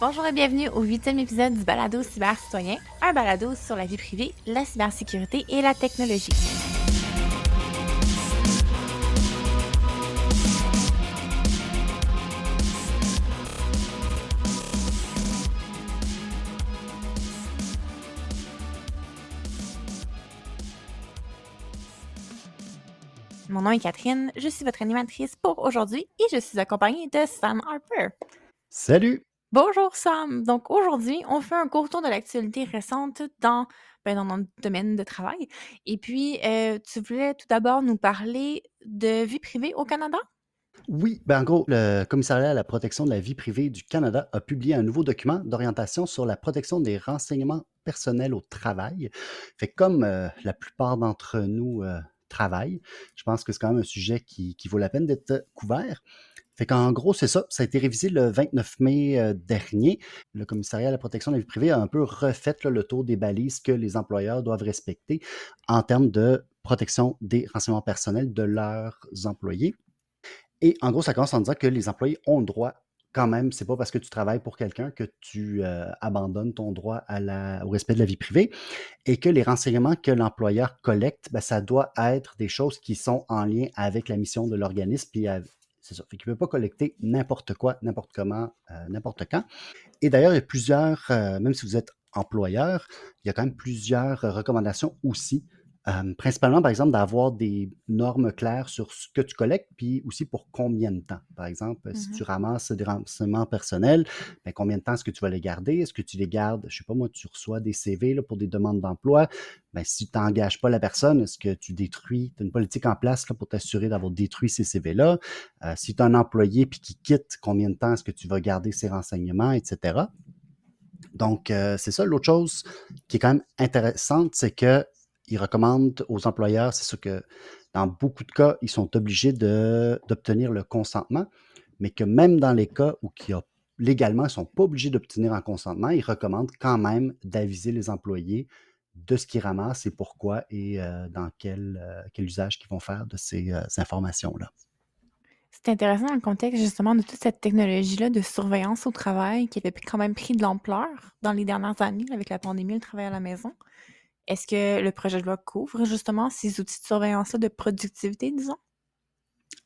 Bonjour et bienvenue au huitième épisode du Balado Cyber Citoyen, un balado sur la vie privée, la cybersécurité et la technologie. Mon nom est Catherine, je suis votre animatrice pour aujourd'hui et je suis accompagnée de Sam Harper. Salut! Bonjour Sam. Donc aujourd'hui, on fait un court tour de l'actualité récente dans, ben, dans notre domaine de travail. Et puis, euh, tu voulais tout d'abord nous parler de vie privée au Canada? Oui, ben en gros, le commissariat à la protection de la vie privée du Canada a publié un nouveau document d'orientation sur la protection des renseignements personnels au travail. Fait comme euh, la plupart d'entre nous euh, je pense que c'est quand même un sujet qui, vaut la peine d'être couvert. Fait qu'en gros, c'est ça. Ça a été révisé le 29 mai euh, dernier. Le commissariat à la protection de la vie privée a un peu refait le tour des balises que les employeurs doivent respecter en termes de protection des renseignements personnels de leurs employés. Et en gros, ça commence en disant que les employés ont le droit quand même, c'est pas parce que tu travailles pour quelqu'un que tu euh, abandonnes ton droit au respect de la vie privée et que les renseignements que l'employeur collecte, ben, ça doit être des choses qui sont en lien avec la mission de l'organisme puis c'est ça. Fait qu'il ne peut pas collecter n'importe quoi, n'importe comment, euh, n'importe quand. Et d'ailleurs, il y a plusieurs, euh, même si vous êtes employeur, il y a quand même plusieurs recommandations aussi. Euh, principalement, par exemple, d'avoir des normes claires sur ce que tu collectes, puis aussi pour combien de temps. Par exemple, si Mhm. tu ramasses des renseignements personnels, ben, combien de temps est-ce que tu vas les garder? Est-ce que tu les gardes, je sais pas moi, tu reçois des CV là, pour des demandes d'emploi, ben, si tu n'engages pas la personne, est-ce que tu détruis, tu as une politique en place là, pour t'assurer d'avoir détruit ces CV-là? Euh, si tu as un employé puis qui quitte, combien de temps est-ce que tu vas garder ces renseignements, etc. Donc, euh, c'est ça. L'autre chose qui est quand même intéressante, c'est qu'ils recommandent aux employeurs, c'est sûr que dans beaucoup de cas, ils sont obligés d'obtenir le consentement, mais que même dans les cas où y a- légalement, ils ne sont pas obligés d'obtenir un consentement, ils recommandent quand même d'aviser les employés de ce qu'ils ramassent et pourquoi et euh, dans quel, euh, quel usage qu'ils vont faire de ces, euh, ces informations-là. C'est intéressant dans le contexte justement de toute cette technologie-là de surveillance au travail qui avait quand même pris de l'ampleur dans les dernières années avec la pandémie, le travail à la maison. Est-ce que le projet de loi couvre justement ces outils de surveillance-là de productivité, disons?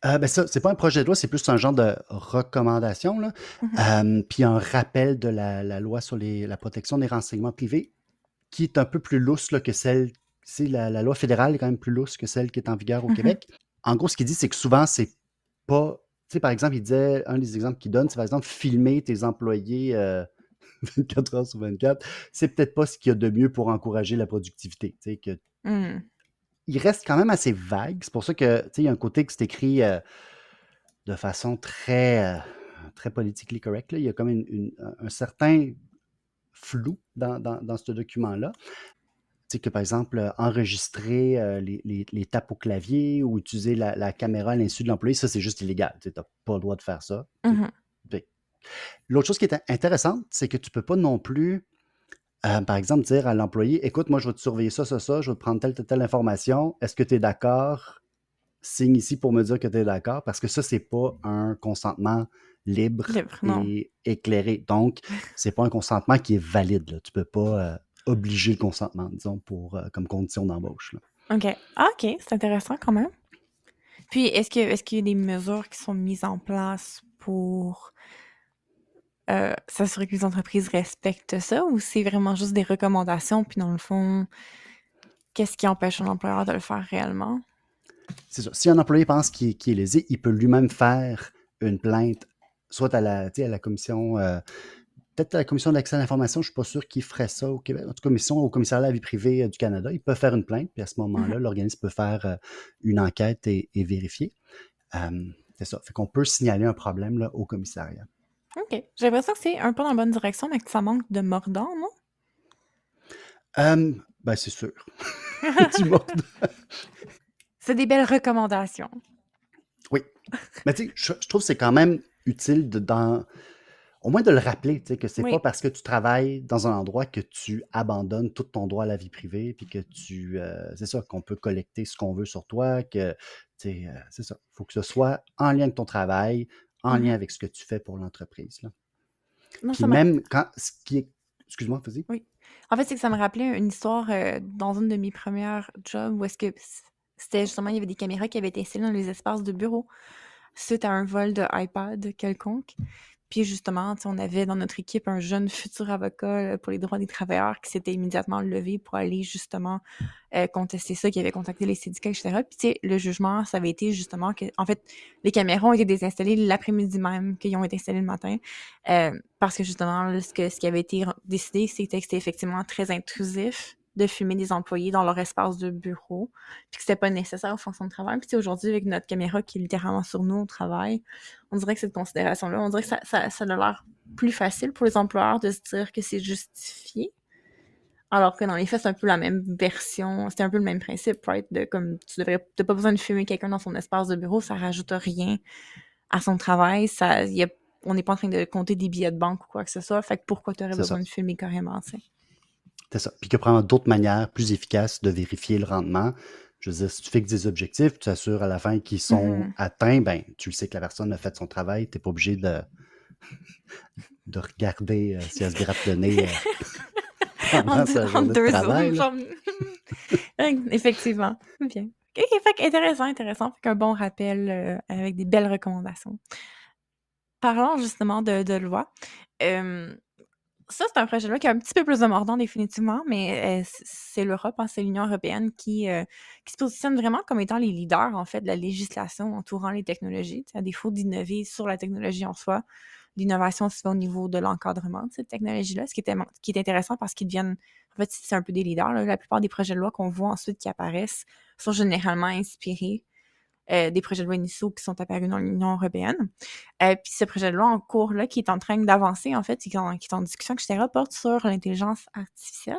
Euh, ben ça, c'est pas un projet de loi, c'est plus un genre de recommandation, là. Mhm. Euh, puis un rappel de la, la loi sur les- la protection des renseignements privés, qui est un peu plus lousse là, que celle. c'est La, la loi fédérale est quand même plus lousse que celle qui est en vigueur au Mhm. Québec. En gros, ce qu'il dit, c'est que souvent, c'est pas. Tu sais, par exemple, il disait, un des exemples qu'il donne, c'est par exemple filmer tes employés euh, 24 heures sur 24. C'est peut-être pas ce qu'il y a de mieux pour encourager la productivité. Que Hmm. il reste quand même assez vague. C'est pour ça que, il y a un côté que c'est écrit euh, de façon très, euh, très politically correct. là. Il y a comme une- une- un certain flou dans, dans- dans ce document-là. Tu sais, que par exemple, enregistrer euh, les, les- les tapes au clavier ou utiliser la, la caméra à l'insu de l'employé, ça, c'est juste illégal. Tu n'as pas le droit de faire ça. Fait- L'autre chose qui est intéressante, c'est que tu peux pas non plus, euh, par exemple, dire à l'employé, écoute, moi, je vais te surveiller ça, ça, ça, je vais te prendre telle, telle, telle information. Est-ce que tu es d'accord? Signe ici pour me dire que tu es d'accord, parce que ça, c'est pas un consentement libre et éclairé. Donc, c'est pas un consentement qui est valide. Là. Tu peux pas euh, obliger le consentement, disons, pour, euh, comme condition d'embauche. OK. Ah, OK, c'est intéressant quand même. Puis, est-ce que est-ce qu'il y a des mesures qui sont mises en place pour euh, s'assurer que les entreprises respectent ça ou c'est vraiment juste des recommandations, puis dans le fond, qu'est-ce qui empêche un employeur de le faire réellement? C'est ça. Si un employé pense qu'il est, qu'il est lésé, il peut lui-même faire une plainte, soit à la, à la commission, euh, peut-être à la commission d'accès à l'information, je ne suis pas sûr qu'ils ferait ça au Québec. En tout cas, au commissariat à la vie privée euh, du Canada, ils peuvent faire une plainte, puis à ce moment-là, l'organisme peut faire euh, une enquête et, et vérifier. C'est ça. Fait qu'on peut signaler un problème là, au commissariat. OK. J'ai l'impression que c'est un peu dans la bonne direction, mais que ça manque de mordant, non? Euh, ben, c'est sûr. du mordant. C'est des belles recommandations. Oui. Mais tu sais, je, je trouve que c'est quand même utile de, dans, au moins de le rappeler, tu sais, que c'est Oui. pas parce que tu travailles dans un endroit que tu abandonnes tout ton droit à la vie privée, puis que tu, euh, c'est ça, qu'on peut collecter ce qu'on veut sur toi, que, tu sais, euh, c'est ça. Il faut que ce soit en lien avec ton travail, en lien Mhm. avec ce que tu fais pour l'entreprise. là. Non, Puis ça m'a- même quand, ce qui est, excuse-moi, vas-y. En fait, c'est que ça me rappelait une histoire euh, dans une de mes premières jobs où est-ce que c'était justement, il y avait des caméras qui avaient été installées dans les espaces de bureau suite à un vol de iPad quelconque. Puis justement, on avait dans notre équipe un jeune futur avocat là, pour les droits des travailleurs qui s'était immédiatement levé pour aller justement euh, contester ça, qui avait contacté les syndicats, etc. Puis le jugement, ça avait été justement que, en fait, les caméras ont été désinstallées l'après-midi même qu'ils ont été installées le matin. Euh, parce que justement, ce, que, ce qui avait été décidé, c'était que c'était effectivement très intrusif de filmer des employés dans leur espace de bureau, puis que c'était pas nécessaire aux fonctions de travail. Puis aujourd'hui, avec notre caméra qui est littéralement sur nous au travail, on dirait que cette considération-là, on dirait que ça, ça, ça a l'air plus facile pour les employeurs de se dire que c'est justifié. Alors que dans les faits, c'est un peu la même version, c'est un peu le même principe, right? De comme tu devrais, t'as pas besoin de filmer quelqu'un dans son espace de bureau, ça rajoute rien à son travail, ça, y a, on n'est pas en train de compter des billets de banque ou quoi que ce soit, fait que pourquoi tu aurais besoin ça. de filmer carrément, tu sais? C'est ça. Puis que prendre d'autres manières plus efficaces de vérifier le rendement. Je veux dire, si tu fixes des objectifs, tu t'assures à la fin qu'ils sont Mhm. atteints, ben, tu le sais que la personne a fait son travail, tu n'es pas obligé de, de regarder euh, si elle se gratte le nez euh, En, de deux genre... Effectivement. Bien. Ok, fait intéressant, intéressant. Fait qu'un bon rappel euh, avec des belles recommandations. Parlons justement de, de loi. Euh, ça, c'est un projet de loi qui a un petit peu plus de définitivement, mais euh, c'est l'Europe, hein, c'est l'Union européenne qui, euh, qui se positionne vraiment comme étant les leaders, en fait, de la législation entourant les technologies. À défaut d'innover sur la technologie en soi, l'innovation se fait au niveau de l'encadrement de cette technologie-là, ce qui est, intéressant parce qu'ils deviennent, en fait, c'est un peu des leaders. La plupart des projets de loi qu'on voit ensuite qui apparaissent sont généralement inspirés euh, des projets de loi initiaux qui sont apparus dans l'Union européenne. Euh, puis ce projet de loi en cours là, qui est en train d'avancer, en fait, qui est en, qui est en discussion, etc., porte sur l'intelligence artificielle.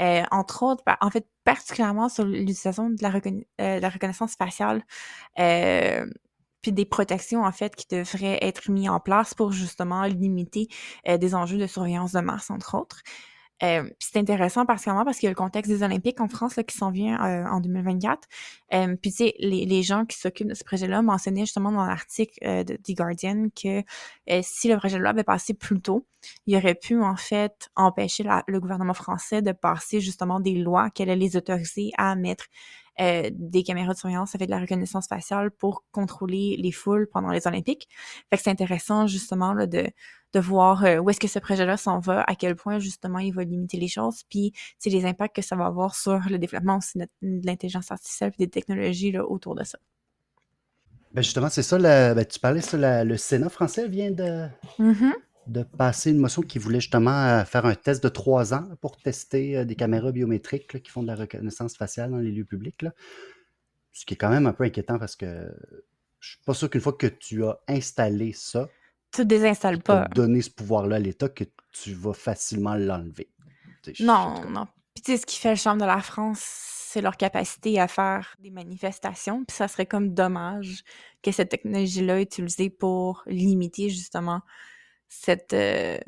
Euh, entre autres, en fait, particulièrement sur l'utilisation de la, euh, la reconnaissance faciale, euh, puis des protections, en fait, qui devraient être mises en place pour justement limiter euh, des enjeux de surveillance de masse, entre autres. Euh, c'est intéressant particulièrement parce qu'il y a le contexte des Olympiques en France là, qui s'en vient euh, en 2024. Euh, puis tu sais, les, gens qui s'occupent de ce projet-là mentionnaient justement dans l'article euh, de The Guardian que euh, si le projet de loi avait passé plus tôt, il aurait pu en fait empêcher le gouvernement français de passer justement des lois qui allaient les autoriser à mettre euh, des caméras de surveillance avec de la reconnaissance faciale pour contrôler les foules pendant les Olympiques. Fait que c'est intéressant justement là, de, de voir euh, où est-ce que ce projet-là s'en va, à quel point justement il va limiter les choses, puis c'est les impacts que ça va avoir sur le développement aussi de, de l'intelligence artificielle et des technologies là, autour de ça. Ben justement, c'est ça, ben, tu parlais, ça, la- le Sénat français vient de, Mhm. De passer une motion qui voulait justement euh, faire un test de trois ans pour tester euh, des caméras biométriques là, qui font de la reconnaissance faciale dans les lieux publics. là. Ce qui est quand même un peu inquiétant parce que je suis pas sûr qu'une fois que tu as installé ça, Tu désinstalles pas. donné ce pouvoir-là à l'État, que tu vas facilement l'enlever. Non, non. Puis tu sais, ce qui fait le charme de la France, c'est leur capacité à faire des manifestations. Puis ça serait comme dommage que cette technologie-là est utilisée pour limiter justement cette euh,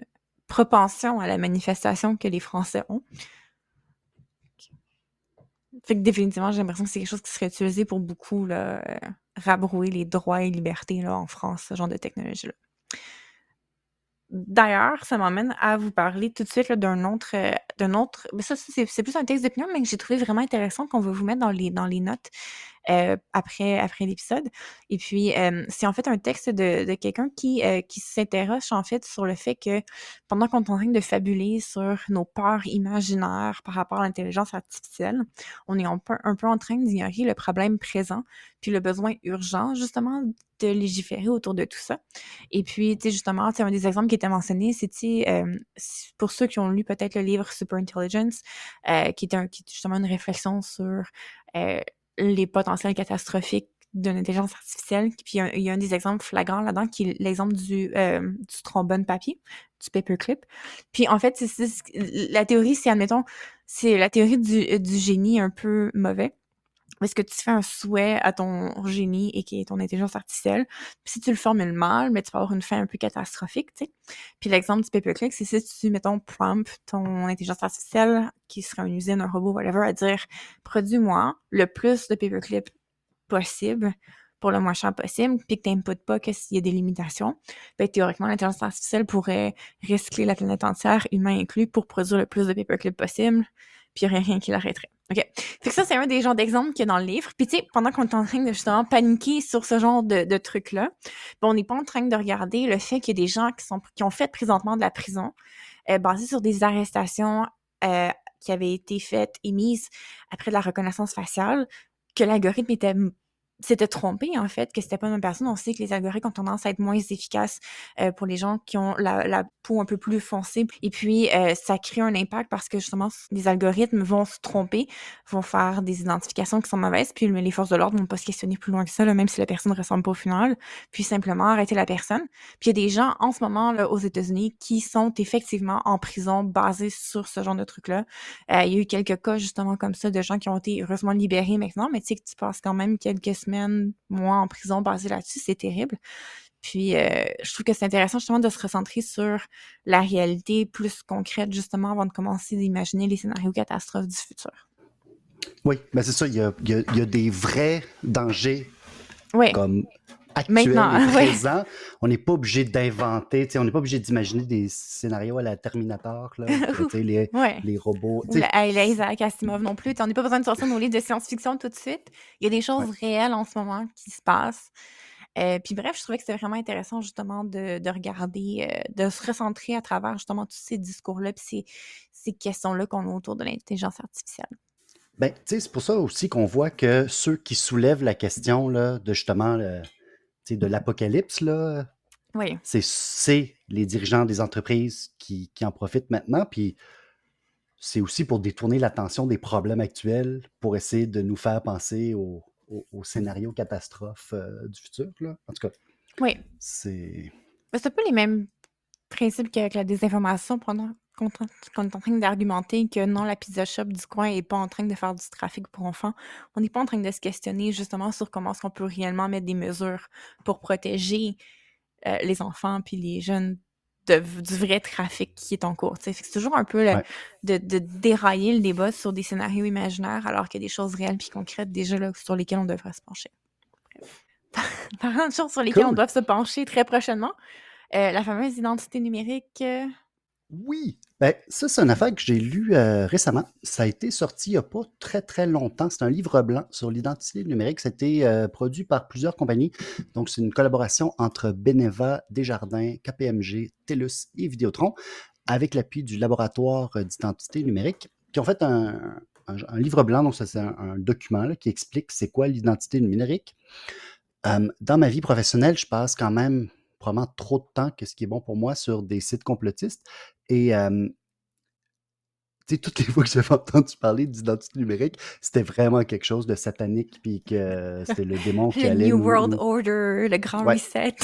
propension à la manifestation que les Français ont. Fait que définitivement, j'ai l'impression que c'est quelque chose qui serait utilisé pour beaucoup là, euh, rabrouer les droits et libertés là, en France, ce genre de technologie-là. D'ailleurs, ça m'amène à vous parler tout de suite d'un autre, euh, d'un autre. Mais ça, ça, c'est c'est plus un texte d'opinion, mais que j'ai trouvé vraiment intéressant qu'on va vous mettre dans les dans les notes euh, après après l'épisode. Et puis, euh, c'est en fait un texte de, de quelqu'un qui euh, qui s'interroge en fait sur le fait que pendant qu'on est en train de fabuler sur nos peurs imaginaires par rapport à l'intelligence artificielle, on est un peu, un peu en train d'ignorer le problème présent, puis le besoin urgent justement de légiférer autour de tout ça. Et puis, tu sais, justement, sais, un des exemples qui était mentionné, c'était euh, pour ceux qui ont lu peut-être le livre Super Intelligence, euh, qui, est un, qui est justement une réflexion sur euh, les potentiels catastrophiques d'une intelligence artificielle. Puis il y, a, un des exemples flagrants là-dedans qui est l'exemple du, euh, du trombone papier, du paperclip. Puis en fait, c'est, c'est- la théorie, c'est, admettons, c'est la théorie du, du génie un peu mauvais. Est-ce que tu fais un souhait à ton génie et qui est ton intelligence artificielle? Puis si tu le formules mal, mais tu peux avoir une fin un peu catastrophique, tu sais. Puis l'exemple du paperclip, c'est si tu, mettons, prompt ton intelligence artificielle, qui serait une usine, un robot, whatever, à dire produis-moi le plus de paperclip possible pour le moins cher possible, puis que tu n'inputes pas que s'il y a des limitations, ben, théoriquement, l'intelligence artificielle pourrait recycler la planète entière, humain inclus, pour produire le plus de paperclip possible, puis il n'y aurait rien qui l'arrêterait. OK. Fait que ça, c'est un des genres d'exemples qu'il y a dans le livre. Puis tu sais, pendant qu'on est en train de justement paniquer sur ce genre de, trucs-là, ben, on n'est pas en train de regarder le fait qu'il y a des gens qui, sont, qui ont fait présentement de la prison, euh, basés sur des arrestations euh, qui avaient été faites, émises après la reconnaissance faciale, que l'algorithme était s'était trompé en fait, que c'était pas une personne. On sait que les algorithmes ont tendance à être moins efficaces euh, pour les gens qui ont la, la, peau un peu plus foncée. Et puis, euh, ça crée un impact parce que justement, les algorithmes vont se tromper, vont faire des identifications qui sont mauvaises, puis les forces de l'ordre vont pas se questionner plus loin que ça, là, même si la personne ne ressemble pas au final, puis simplement arrêter la personne. Puis il y a des gens en ce moment là, aux États-Unis qui sont effectivement en prison basés sur ce genre de trucs-là. Euh, il y a eu quelques cas justement comme ça de gens qui ont été heureusement libérés maintenant, mais tu sais que tu passes quand même quelques semaines, mois en prison basé là-dessus, c'est terrible. Puis, euh, je trouve que c'est intéressant justement de se recentrer sur la réalité plus concrète, justement, avant de commencer d'imaginer les scénarios catastrophes du futur. Oui, mais c'est ça, il y a, il y a, il y a des vrais dangers Oui. comme Maintenant, et ouais. présents. On n'est pas obligé d'inventer, on n'est pas obligé d'imaginer des scénarios à la Terminator, là, que, les, Ouais. les robots. Ou la, à Isaac Asimov non plus. On n'a pas besoin de sortir nos livres de science-fiction tout de suite. Il y a des choses réelles en ce moment qui se passent. Euh, puis bref, je trouvais que c'était vraiment intéressant justement de, de regarder, euh, de se recentrer à travers justement tous ces discours-là puis ces, ces questions-là qu'on a autour de l'intelligence artificielle. Ben, tu sais, c'est pour ça aussi qu'on voit que ceux qui soulèvent la question là, de justement de l'apocalypse, là, Oui, c'est, les dirigeants des entreprises qui, qui en profitent maintenant. Puis c'est aussi pour détourner l'attention des problèmes actuels pour essayer de nous faire penser au, au- au scénario catastrophe euh, du futur. Là. En tout cas, oui. c'est. Mais C'est un peu les mêmes principes qu'avec la désinformation pendant qu'on est en- train d'argumenter que non, la pizza shop du coin est pas en train de faire du trafic pour enfants. On n'est pas en train de se questionner justement sur comment est-ce qu'on peut réellement mettre des mesures pour protéger euh, les enfants puis les jeunes de- du vrai trafic qui est en cours. C'est toujours un peu le- Ouais. de, de dérailler le débat sur des scénarios imaginaires alors qu'il y a des choses réelles puis concrètes déjà là, sur lesquelles on devrait se pencher. Parlant de choses sur lesquelles on doit se pencher très prochainement, euh, la fameuse identité numérique. euh, Oui, ben, ça, c'est une affaire que j'ai lue euh, récemment. Ça a été sorti il n'y a pas très, très longtemps. C'est un livre blanc sur l'identité numérique. C'était euh, produit par plusieurs compagnies. Donc, c'est une collaboration entre Beneva, Desjardins, KPMG, TELUS et Vidéotron avec l'appui du laboratoire d'identité numérique qui ont fait un, livre blanc. Donc, ça, c'est un, document qui explique c'est quoi l'identité numérique. Euh, dans ma vie professionnelle, je passe quand même probablement trop de temps que ce qui est bon pour moi sur des sites complotistes. Et euh, tu sais, toutes les fois que j'avais entendu parler d'identité numérique, c'était vraiment quelque chose de satanique, puis que c'était le démon qui le allait New nous- World Order, le Grand Ouais. Reset.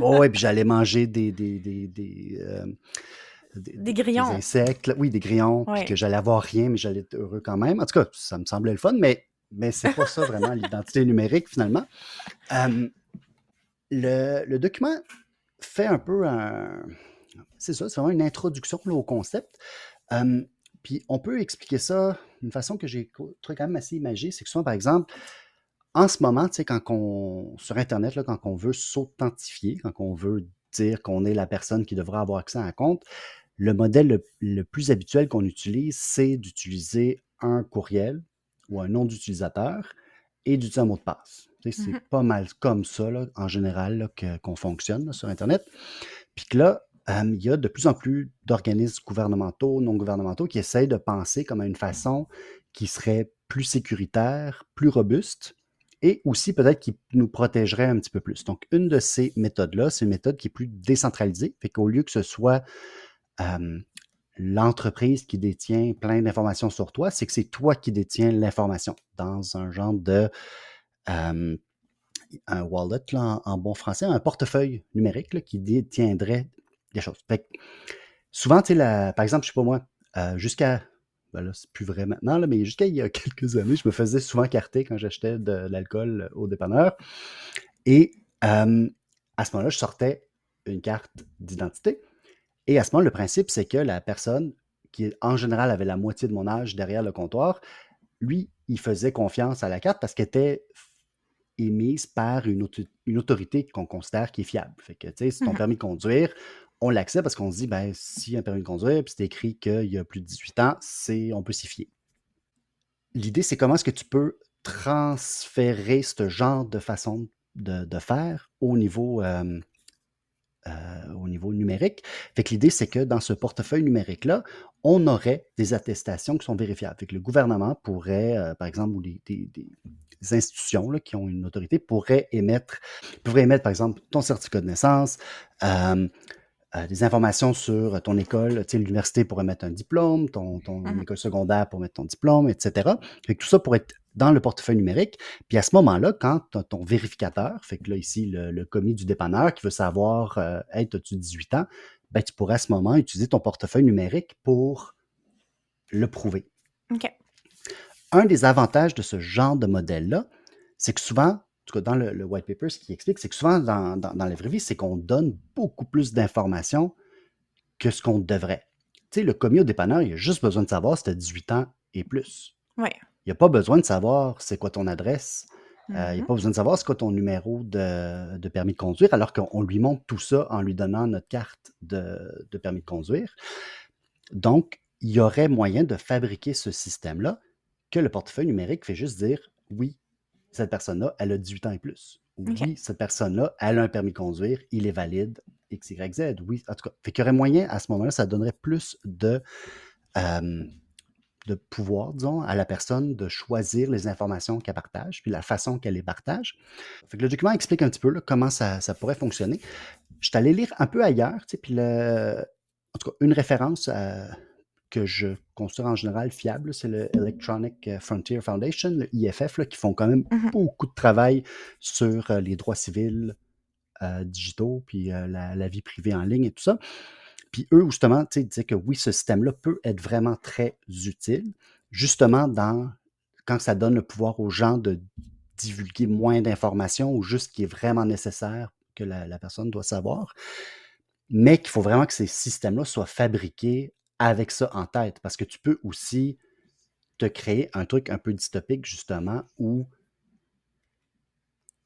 Oh, ouais, puis j'allais manger des des des des, euh, des- Des grillons. insectes, là. oui, des grillons, puis que j'allais avoir rien, mais j'allais être heureux quand même. En tout cas, ça me semblait le fun, mais mais c'est pas ça vraiment l'identité numérique finalement. Euh, le, le document fait un peu un. C'est ça, c'est vraiment une introduction là, au concept. Euh, puis on peut expliquer ça d'une façon que j'ai trouvé quand même assez imagée. C'est que souvent, par exemple, en ce moment, tu sais, quand on, sur Internet, là, quand on veut s'authentifier, quand on veut dire qu'on est la personne qui devra avoir accès à un compte, le modèle le, le plus habituel qu'on utilise, c'est d'utiliser un courriel ou un nom d'utilisateur et d'utiliser un mot de passe. Tu sais, C'est Mhm. pas mal comme ça, là, en général, qu'on fonctionne là, sur Internet. Puis que là, euh, il y a de plus en plus d'organismes gouvernementaux, non gouvernementaux, qui essayent de penser comme à une façon qui serait plus sécuritaire, plus robuste, et aussi peut-être qui nous protégerait un petit peu plus. Donc, une de ces méthodes-là, c'est une méthode qui est plus décentralisée, fait qu'au lieu que ce soit l'entreprise qui détient plein d'informations sur toi, c'est que c'est toi qui détiens l'information dans un genre de, un wallet là, en, en bon français, un portefeuille numérique là, qui détiendrait des choses. Fait que souvent, tu sais, la- par exemple, je sais pas moi, euh, jusqu'à, ben là, c'est plus vrai maintenant, là, mais jusqu'à il y a quelques années, je me faisais souvent carter quand j'achetais de l'alcool au dépanneur. Et euh, à ce moment-là, je sortais une carte d'identité. Et à ce moment, le principe, c'est que la personne qui, en général, avait la moitié de mon âge derrière le comptoir, lui, il faisait confiance à la carte parce qu'elle était émise par une, auto- une autorité qu'on considère qui est fiable. Fait que, tu sais, si ton Mhm. permis de conduire, on l'accepte parce qu'on se dit, ben, a un permis de conduire, puis c'est écrit qu'il y a plus de 18 ans, c'est, on peut s'y fier. L'idée, c'est comment est-ce que tu peux transférer ce genre de façon de, faire au niveau, euh, euh, au niveau numérique? Fait que l'idée, c'est que dans ce portefeuille numérique-là, on aurait des attestations qui sont vérifiables. Fait que le gouvernement pourrait, euh, par exemple, ou des, institutions là, qui ont une autorité émettre, pourraient émettre, par exemple, ton certificat de naissance, euh, des informations sur ton école. Tu sais, l'université pourrait mettre un diplôme, ton, ton Mhm. école secondaire pour mettre ton diplôme, etc. Fait que tout ça pourrait être dans le portefeuille numérique. Puis à ce moment-là, quand as ton vérificateur, fait que là, ici, le, le commis du dépanneur qui veut savoir, euh, hey, as-tu 18 ans? Ben, tu pourrais à ce moment utiliser ton portefeuille numérique pour le prouver. OK. Un des avantages de ce genre de modèle-là, c'est que souvent, en tout cas dans le, le white paper, ce qui explique, c'est que souvent dans, dans- dans la vraie vie, c'est qu'on donne beaucoup plus d'informations que ce qu'on devrait. Tu sais, le commis au dépanneur, il a juste besoin de savoir si tu as 18 ans et plus. Ouais. Il n'a pas besoin de savoir c'est quoi ton adresse. Euh, il n'a Mhm. pas besoin de savoir c'est quoi ton numéro de, de permis de conduire, alors qu'on lui montre tout ça en lui donnant notre carte de, de permis de conduire. Donc, il y aurait moyen de fabriquer ce système-là que le portefeuille numérique fait juste dire oui, cette personne-là, elle a 18 ans et plus. Oui, cette personne-là, elle a un permis de conduire, il est valide, X, Y, Z. Oui, en tout cas, fait qu'il y aurait moyen à ce moment-là, ça donnerait plus de, euh, de pouvoir, disons, à la personne de choisir les informations qu'elle partage, puis la façon qu'elle les partage. Fait que le document explique un petit peu là, comment ça, ça pourrait fonctionner. Je suis allé lire un peu ailleurs, tu sais, puis le- en tout cas, une référence à- que je considère en général fiable, c'est le Electronic Frontier Foundation, le IFF, là, qui font quand même Mhm. beaucoup de travail sur euh, les droits civils euh, digitaux, puis euh, la, la vie privée en ligne et tout ça. Puis eux, justement, tu sais, disaient que oui, ce système-là peut être vraiment très utile, justement dans quand ça donne le pouvoir aux gens de divulguer moins d'informations ou juste ce qui est vraiment nécessaire que la, la personne doit savoir, mais qu'il faut vraiment que ces systèmes-là soient fabriqués avec ça en tête, parce que tu peux aussi te créer un truc un peu dystopique, justement, où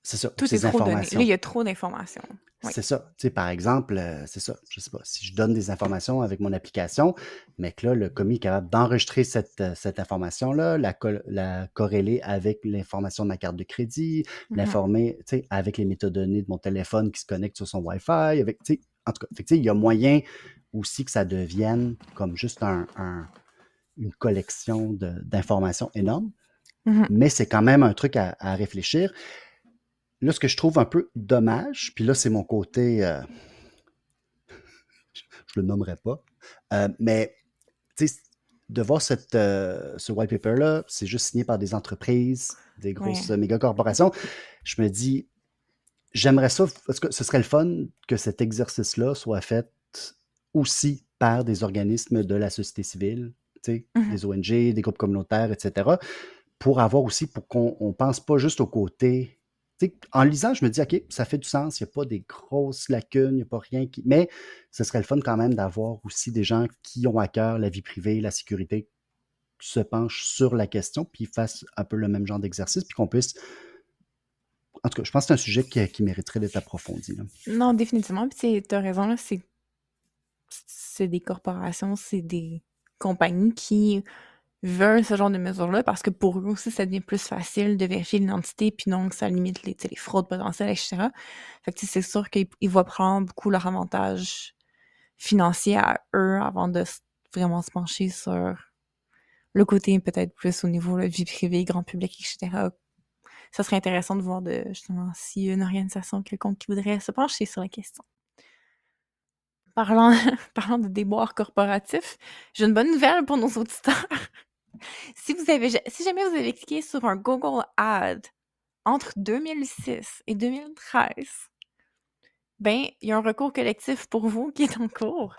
c'est ça, Tout est ces trop donné. informations. Là, il y a trop d'informations. Oui. C'est ça. Tu sais, par exemple, euh, c'est ça. Je sais pas. Si je donne des informations avec mon application, mais que là, le commis est capable d'enregistrer cette, euh, cette information-là, la, co- la corréler avec l'information de ma carte de crédit, Mhm. l'informer, tu sais, avec les métadonnées de mon téléphone qui se connecte sur son Wi-Fi, avec, tu sais, en tout cas, il y a moyen aussi que ça devienne comme juste un, un- une collection d'informations énorme, Mhm. mais c'est quand même un truc à, à réfléchir. Là, ce que je trouve un peu dommage, puis là, c'est mon côté, euh, je le nommerai pas, euh, mais de voir cette, euh, ce white paper-là, c'est juste signé par des entreprises, des grosses Ouais. méga corporations. Je me dis, j'aimerais ça, parce que ce serait le fun que cet exercice-là soit fait aussi par des organismes de la société civile, Mhm. des ONG, des groupes communautaires, etc., pour avoir aussi, pour qu'on ne pense pas juste au côté. en lisant, je me dis, OK, ça fait du sens, il n'y a pas des grosses lacunes, il n'y a pas rien qui. Mais ce serait le fun quand même d'avoir aussi des gens qui ont à cœur la vie privée, la sécurité, qui se penchent sur la question, puis fassent un peu le même genre d'exercice, puis qu'on puisse. En tout cas, je pense que c'est un sujet qui, mériterait d'être approfondi. Non, définitivement. Puis tu as raison, là, c'est c'est des corporations, c'est des compagnies qui veulent ce genre de mesures-là parce que pour eux aussi, ça devient plus facile de vérifier l'identité, puis donc ça limite les, fraudes potentielles, etc. Fait que c'est sûr qu'ils ils vont prendre beaucoup leur avantage financier à eux avant de vraiment se pencher sur le côté peut-être plus au niveau de vie privée, grand public, etc. Ça serait intéressant de voir de, justement a une organisation quelconque qui voudrait se pencher sur la question. Parlant, parlant de déboires corporatifs, j'ai une bonne nouvelle pour nos auditeurs. si vous avez, si jamais vous avez cliqué sur un Google Ad entre 2006 et 2013, ben, il y a un recours collectif pour vous qui est en cours.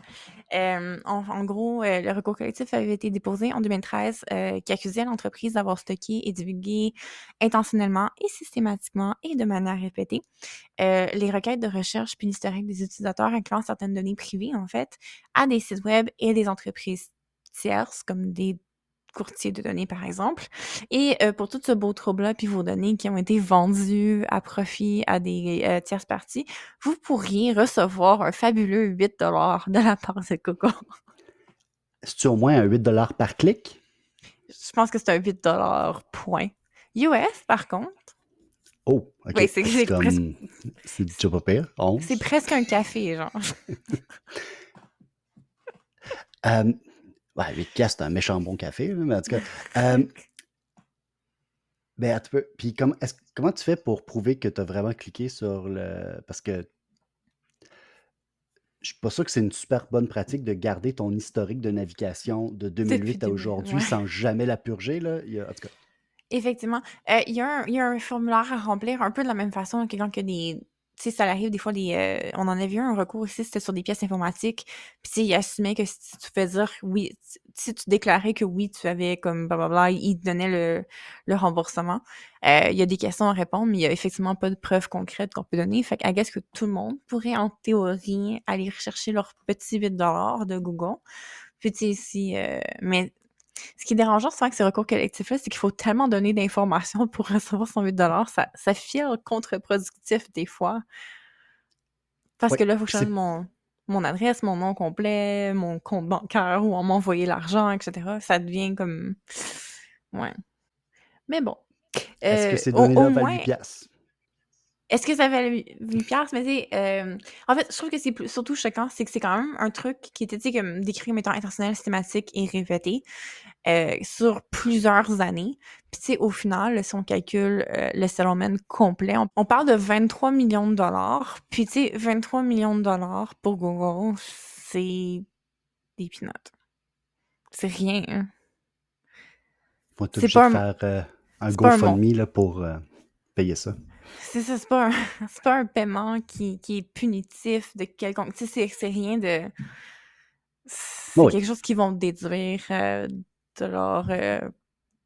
Euh, en, gros, euh, le recours collectif avait été déposé en 2013 euh, qui accusait l'entreprise d'avoir stocké et divulgué intentionnellement et systématiquement et de manière répétée euh, les requêtes de recherche puis l'historique des utilisateurs incluant certaines données privées, en fait, à des sites web et des entreprises tierces comme des courtiers de données, par exemple. Et euh, pour tout ce beau trouble-là, puis vos données qui ont été vendues à profit à des euh, tierces parties, vous pourriez recevoir un fabuleux 8 de la part de Coco. C'est-tu au moins un 8 par clic? Je pense que c'est un 8 point. US, par contre, Oh, OK. Oui, c'est- déjà pas pire. 11. c'est presque un café, genre. Euh, ouais, 8 piastres, c'est un méchant bon café, mais en tout cas. euh, ben, un petit peu. Puis comment, tu fais pour prouver que tu as vraiment cliqué sur le. Parce que je suis pas sûr que c'est une super bonne pratique de garder ton historique de navigation de 2008 à 2000, aujourd'hui ouais. sans jamais la purger. Là. Il y a- en tout cas, Effectivement. Euh, Il y, a un- il y a un formulaire à remplir un peu de la même façon que quand il y a des. Tu sais, ça arrive des fois, des, euh, on en a vu un recours ici, c'était sur des pièces informatiques. Puis, il assumait que si tu fais dire oui, si- tu déclarais que oui, tu avais comme blablabla, il te donnait le, le remboursement. Euh, il y a des questions à répondre, mais il y a effectivement pas de preuves concrètes qu'on peut donner. Fait qu'à guess que tout le monde pourrait, en théorie, aller rechercher leur petit 8 de Google. Puis, tu sais, si. euh, mais ce qui est dérangeant souvent avec ces recours collectifs-là, c'est qu'il faut tellement donner d'informations pour recevoir son 8 Ça, ça file contre-productif des fois. Parce Ouais, que là, il faut que je mon, mon adresse, mon nom complet, mon compte bancaire, où on m'envoyer l'argent, etc. Ça devient comme... Ouais. Mais bon. est-ce Euh, que ces au- au données-là valent moins- 8 piastres? Est-ce que ça valait 8 piastres? Mais sais, euh, en fait, je trouve que c'est plus- surtout choquant, c'est que c'est quand même un truc qui était, comme décrit comme étant intentionnel, systématique et répété euh, sur plusieurs années. Puis tu sais, au final, si on calcule euh, le settlement complet, on, on parle de 23 millions de dollars. Puis tu sais, 23 millions de dollars pour Google, c'est des peanuts. C'est rien. hein. Faut être c'est obligé de faire euh, un c'est GoFundMe pour payer ça. C'est ça, c'est pas un, pas un paiement qui, qui est punitif de quelconque. Tu sais, c'est- rien de. C'est Oui. quelque chose qu'ils vont déduire euh, de leur euh,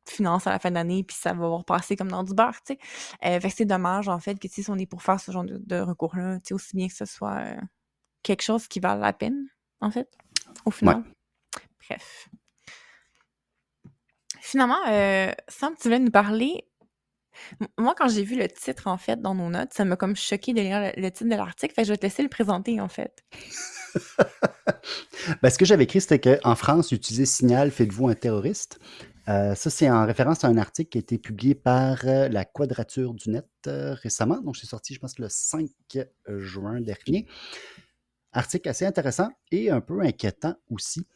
finance à la fin d'année, puis ça va repasser comme dans du beurre, tu sais. Euh, fait que c'est dommage, en fait, que si on est pour faire ce genre de, de recours-là, tu sais, aussi bien que ce soit quelque chose qui vale la peine, en fait, au final. Bref. Finalement, Sam, tu voulais nous parler Moi, quand j'ai vu le titre, en fait, dans nos notes, ça m'a comme choqué de lire le, titre de l'article. Fait je vais te laisser le présenter, en fait. Ben, ce que j'avais écrit, c'était qu'en France, utiliser Signal fait de vous un terroriste? Euh, ça, c'est en référence à un article qui a été publié par euh, la Quadrature du Net euh, récemment. Donc, c'est sorti, je pense, le 5 juin dernier. Article assez intéressant et un peu inquiétant aussi.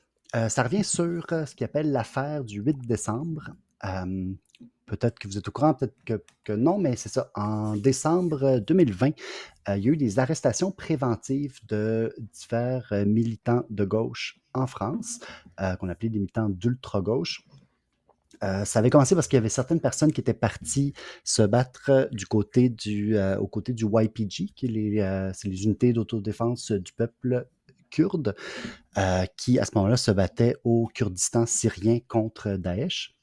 Ça revient sur ce qu'il appelle l'affaire du 8 décembre. Peut-être que vous êtes au courant, peut-être que, non, mais c'est ça. En décembre 2020, euh, il y a eu des arrestations préventives de divers euh, militants de gauche en France, euh, qu'on appelait des militants d'ultra-gauche. Euh, ça avait commencé parce qu'il y avait certaines personnes qui étaient parties se battre du côté du, aux côtés du YPG, qui les, les unités d'autodéfense du peuple kurde, qui à ce moment-là se battaient au Kurdistan syrien contre Daesh.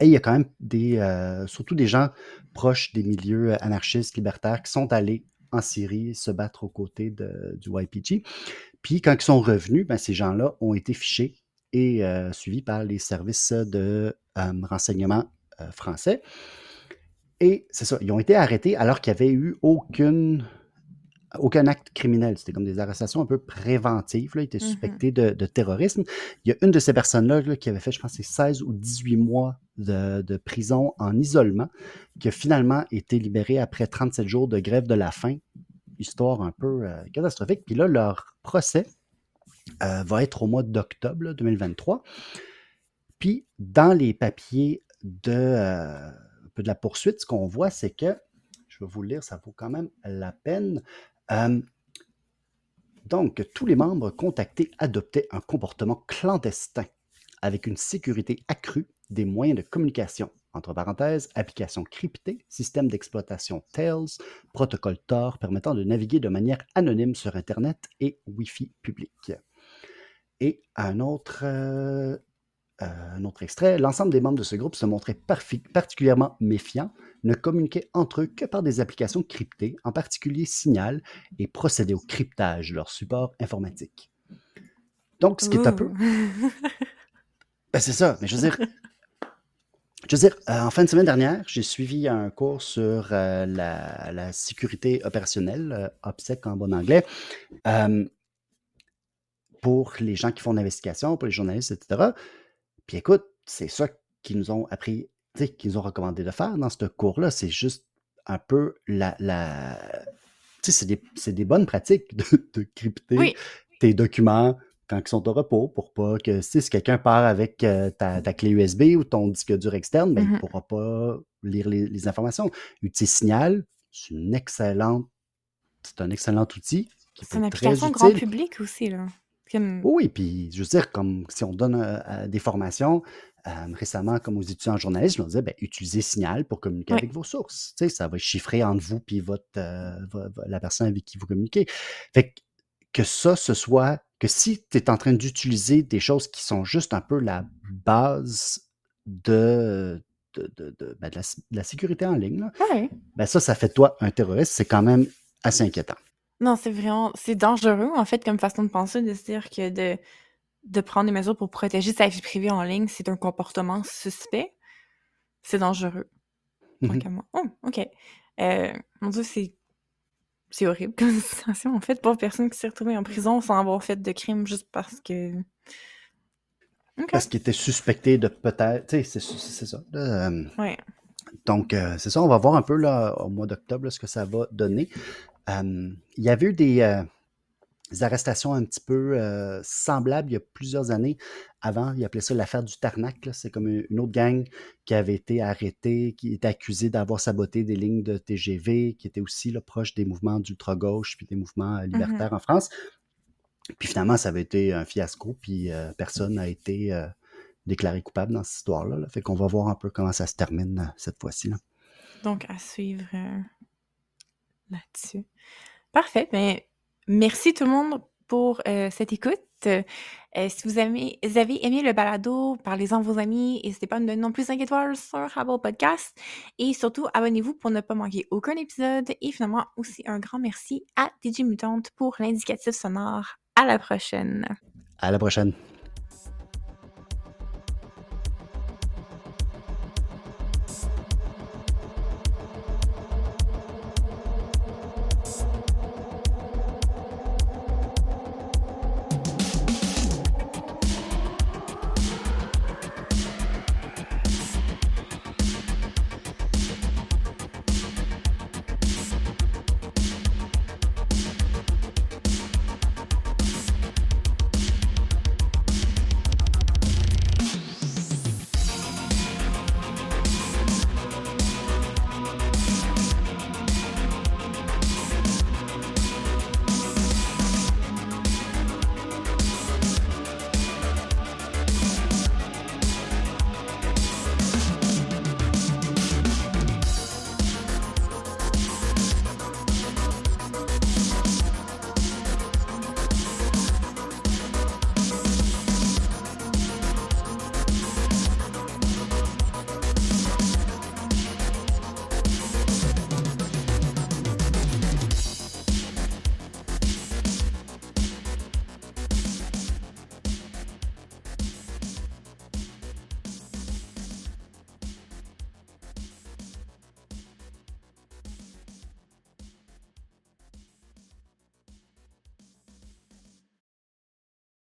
Et il y a quand même des, euh, surtout des gens proches des milieux anarchistes, libertaires, qui sont allés en Syrie se battre aux côtés de- du YPG. Puis quand ils sont revenus, ben, ces gens-là ont été fichés et euh, suivis par les services de euh, renseignement français. Et c'est ça, ils ont été arrêtés alors qu'il n'y avait eu aucune, aucun acte criminel. C'était comme des arrestations un peu préventives. Là. Ils étaient Mhm. suspectés de, de terrorisme. Il y a une de ces personnes-là là, qui avait fait, je pense, c'est 16 ou 18 mois de, de prison en isolement, qui a finalement été libérée après 37 jours de grève de la faim. Histoire un peu euh, catastrophique. Puis là, leur procès euh, va être au mois d'octobre là, 2023. Puis, dans les papiers de, euh, de la poursuite, ce qu'on voit, c'est que, je vais vous le lire, ça vaut quand même la peine. Euh, donc, tous les membres contactés adoptaient un comportement clandestin avec une sécurité accrue des moyens de communication entre parenthèses, application cryptée, système d'exploitation Tails, protocole Tor permettant de naviguer de manière anonyme sur Internet et Wi-Fi public. Et un autre, euh, un autre extrait, l'ensemble des membres de ce groupe se montraient particulièrement méfiants, ne communiquaient entre eux que par des applications cryptées, en particulier Signal, et procédaient au cryptage de leur support informatique. Donc, ce qui est un peu... Ben, c'est ça, mais je veux dire, je veux dire, euh, en fin de semaine dernière, j'ai suivi un cours sur euh, la, sécurité opérationnelle, euh, OPSEC en bon anglais, pour les gens qui font l'investigation, pour les journalistes, etc. Puis écoute, c'est ça qu'ils nous ont appris, qu'ils nous ont recommandé de faire dans ce cours-là. C'est juste un peu la. la... Tu sais, c'est des, bonnes pratiques de, crypter tes documents, quand ils sont au repos pour pas que si quelqu'un part avec euh, ta, clé USB ou ton disque dur externe, ben, il ne mmh pourra pas lire les, informations. Utilise Signal, c'est une excellente, c'est un excellent outil. C'est une application grand public aussi, là. Oui, puis je veux dire, comme si on donne euh, des formations, euh, récemment, comme aux étudiants en journalisme, on disait, ben, utilisez Signal pour communiquer avec vos sources. Tu sais, ça va chiffrer entre vous et votre, la personne avec qui vous communiquez. Fait que ça, ce soit que si tu es en train d'utiliser des choses qui sont juste un peu la base de, de, ben, la, sécurité en ligne, ben ça, ça fait de toi un terroriste. C'est quand même assez inquiétant. Non, c'est vraiment, c'est dangereux, en fait, comme façon de penser, de se dire que de, de prendre des mesures pour protéger sa vie privée en ligne, c'est un comportement suspect. C'est dangereux. Mmh oh, OK. Euh, mon Dieu, c'est c'est horrible comme situation, en fait, pour personne qui s'est retrouvée en prison sans avoir fait de crime juste parce que. Parce qu'il était suspecté de peut-être. Tu sais, c'est ça. Euh, ouais. Donc, euh, c'est ça, on va voir un peu là, au mois d'octobre ce que ça va donner. Euh, il y avait eu des, des arrestations un petit peu euh, semblables il y a plusieurs années. Avant, ils appelaient ça l'affaire du Tarnac. C'est comme une autre gang qui avait été arrêtée, qui était accusée d'avoir saboté des lignes de TGV, qui était aussi là, proche des mouvements d'ultra-gauche puis des mouvements euh, libertaires mm-hmm. en France. Puis finalement, ça avait été un fiasco, puis euh, personne n'a été déclaré coupable dans cette histoire-là. Fait qu'on va voir un peu comment ça se termine cette fois-ci. Donc, à suivre là-dessus. Parfait. Mais Merci tout le monde pour euh, cette écoute. Euh, si vous avez, aimé le balado, parlez-en à vos amis. N'hésitez pas à nous donner non plus 5 étoiles sur Apple Podcast. Et surtout, abonnez-vous pour ne pas manquer aucun épisode. Et finalement, aussi un grand merci à DJ Mutante pour l'indicatif sonore. À la prochaine. À la prochaine.